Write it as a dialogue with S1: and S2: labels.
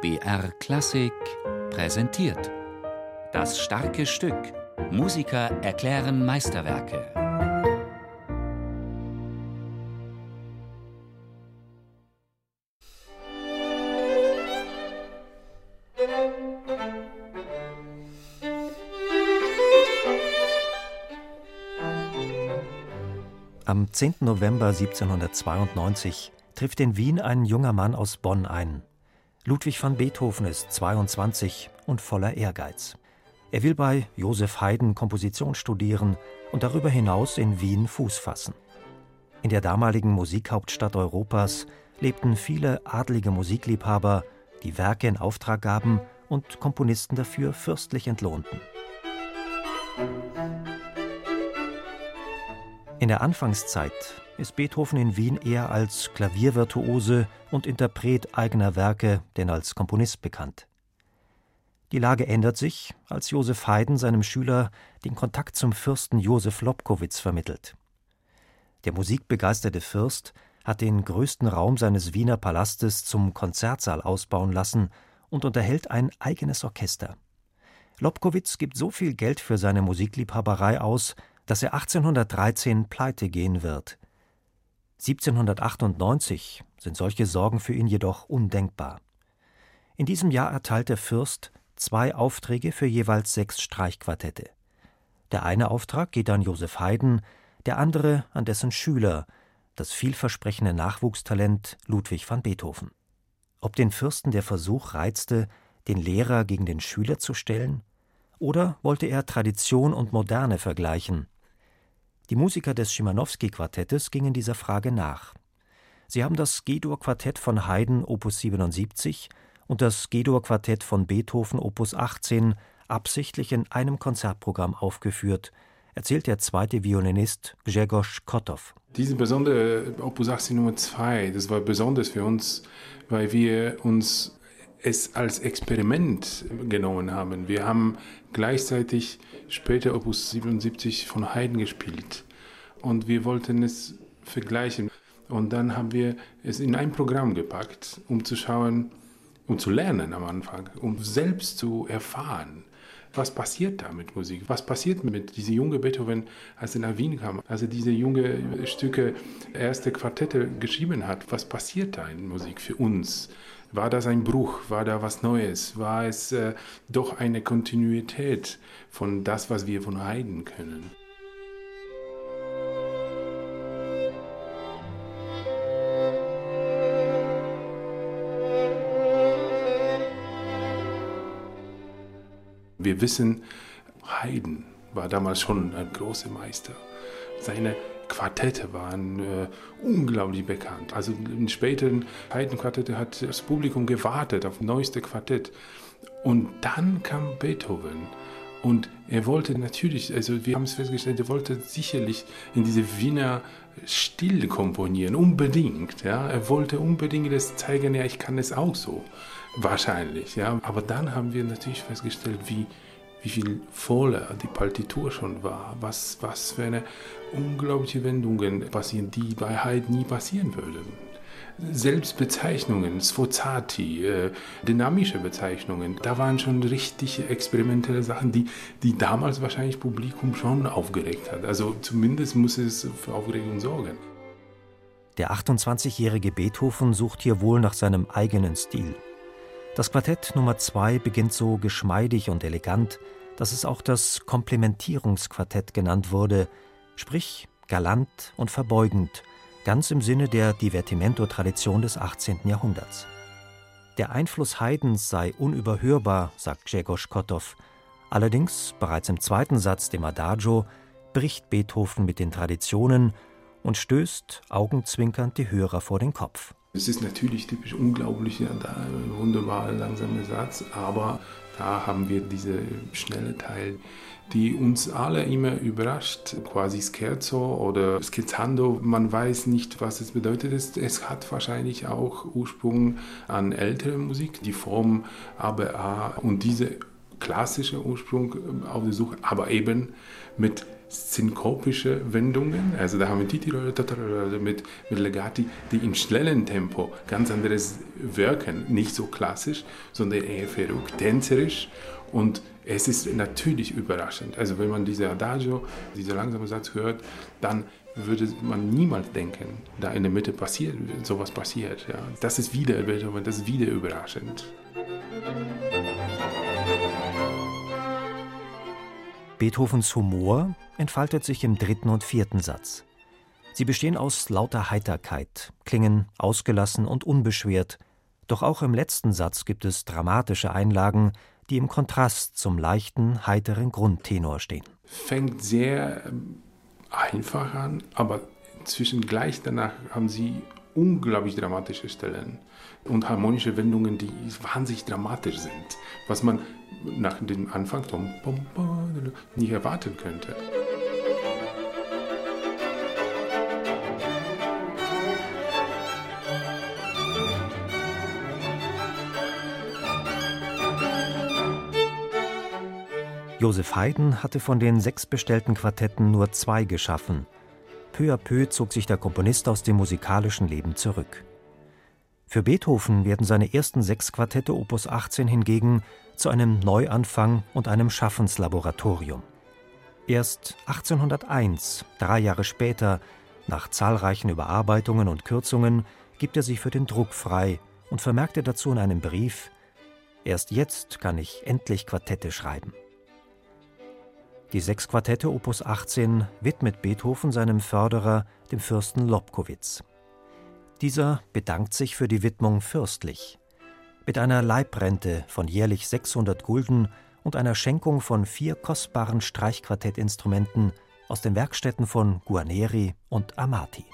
S1: BR Klassik präsentiert. Das starke Stück. Musiker erklären Meisterwerke.
S2: Am 10. November 1792 trifft in Wien ein junger Mann aus Bonn ein. Ludwig van Beethoven ist 22 und voller Ehrgeiz. Er will bei Josef Haydn Komposition studieren und darüber hinaus in Wien Fuß fassen. In der damaligen Musikhauptstadt Europas lebten viele adlige Musikliebhaber, die Werke in Auftrag gaben und Komponisten dafür fürstlich entlohnten. In der Anfangszeit ist Beethoven in Wien eher als Klaviervirtuose und Interpret eigener Werke denn als Komponist bekannt. Die Lage ändert sich, als Josef Haydn seinem Schüler den Kontakt zum Fürsten Josef Lobkowitz vermittelt. Der musikbegeisterte Fürst hat den größten Raum seines Wiener Palastes zum Konzertsaal ausbauen lassen und unterhält ein eigenes Orchester. Lobkowitz gibt so viel Geld für seine Musikliebhaberei aus, dass er 1813 pleite gehen wird. 1798 sind solche Sorgen für ihn jedoch undenkbar. In diesem Jahr erteilt der Fürst zwei Aufträge für jeweils sechs Streichquartette. Der eine Auftrag geht an Josef Haydn, der andere an dessen Schüler, das vielversprechende Nachwuchstalent Ludwig van Beethoven. Ob den Fürsten der Versuch reizte, den Lehrer gegen den Schüler zu stellen, oder wollte er Tradition und Moderne vergleichen, die Musiker des Schimanowski-Quartettes gingen dieser Frage nach. Sie haben das G-Dur-Quartett von Haydn Opus 77 und das G-Dur-Quartett von Beethoven Opus 18 absichtlich in einem Konzertprogramm aufgeführt, erzählt der zweite Violinist Grzegorz Kotow.
S3: Diese besondere Opus 18 Nummer 2, das war besonders für uns, weil wir uns es als Experiment genommen haben. Wir haben gleichzeitig später Opus 77 von Haydn gespielt und wir wollten es vergleichen. Und dann haben wir es in ein Programm gepackt, um zu schauen, um zu lernen am Anfang, um selbst zu erfahren, was passiert da mit Musik? Was passiert mit diesem jungen Beethoven, als er nach Wien kam, als er diese junge Stücke, erste Quartette geschrieben hat? Was passiert da in Musik für uns? War das ein Bruch? War da was Neues? War es äh, doch eine Kontinuität von das, was wir von Haydn können? Wir wissen, Haydn war damals schon ein großer Meister. Seine Quartette waren äh, unglaublich bekannt. Also in späteren Haydn-Quartette hat das Publikum gewartet auf das neueste Quartett. Und dann kam Beethoven. Und er wollte natürlich, also wir haben es festgestellt, er wollte sicherlich in diese Wiener Stil komponieren, unbedingt. Ja? Er wollte unbedingt das zeigen, ja, ich kann es auch so. Wahrscheinlich, ja. Aber dann haben wir natürlich festgestellt, wie, wie viel voller die Partitur schon war. Was, was für eine unglaubliche Wendungen passieren, die bei Haydn nie passieren würden. Selbstbezeichnungen, Sforzati, äh, dynamische Bezeichnungen, da waren schon richtig experimentelle Sachen, die, die damals wahrscheinlich Publikum schon aufgeregt hat. Also zumindest muss es für Aufregung sorgen.
S2: Der 28-jährige Beethoven sucht hier wohl nach seinem eigenen Stil. Das Quartett Nummer 2 beginnt so geschmeidig und elegant, dass es auch das Komplementierungsquartett genannt wurde, sprich galant und verbeugend, ganz im Sinne der Divertimento-Tradition des 18. Jahrhunderts. Der Einfluss Haydns sei unüberhörbar, sagt Grzegorz Kotow. Allerdings, bereits im zweiten Satz, dem Adagio, bricht Beethoven mit den Traditionen und stößt augenzwinkernd die Hörer vor den Kopf.
S3: Es ist natürlich typisch unglaublich, da wunderbar langsamer Satz, aber da haben wir diese schnelle Teil, die uns alle immer überrascht, quasi Scherzo oder Scherzando. Man weiß nicht, was es bedeutet. Es hat wahrscheinlich auch Ursprung an ältere Musik, die Form ABA und diese klassischer Ursprung auf der Suche, aber eben mit synkopische Wendungen. Also da haben wir Titi mit, mit Legati, die im schnellen Tempo ganz anderes wirken. Nicht so klassisch, sondern eher verrückt, tänzerisch. Und es ist natürlich überraschend. Also wenn man diese Adagio, dieser langsame Satz hört, dann würde man niemals denken, da in der Mitte passiert, sowas passiert. Ja. Das ist wieder das ist wieder überraschend.
S2: Beethovens Humor entfaltet sich im dritten und vierten Satz. Sie bestehen aus lauter Heiterkeit, klingen ausgelassen und unbeschwert, doch auch im letzten Satz gibt es dramatische Einlagen, die im Kontrast zum leichten, heiteren Grundtenor stehen.
S3: Fängt sehr ähm, einfach an, aber zwischen gleich danach haben sie unglaublich dramatische Stellen und harmonische Wendungen, die wahnsinnig dramatisch sind, was man nach dem Anfang nicht erwarten könnte.
S2: Josef Haydn hatte von den sechs bestellten Quartetten nur zwei geschaffen. Peu à peu zog sich der Komponist aus dem musikalischen Leben zurück. Für Beethoven werden seine ersten sechs Quartette Opus 18 hingegen zu einem Neuanfang und einem Schaffenslaboratorium. Erst 1801, drei Jahre später, nach zahlreichen Überarbeitungen und Kürzungen, gibt er sich für den Druck frei und vermerkte dazu in einem Brief: Erst jetzt kann ich endlich Quartette schreiben. Die sechs Quartette Opus 18 widmet Beethoven seinem Förderer, dem Fürsten Lobkowitz. Dieser bedankt sich für die Widmung fürstlich. Mit einer Leibrente von jährlich 600 Gulden und einer Schenkung von vier kostbaren Streichquartettinstrumenten aus den Werkstätten von Guarneri und Amati.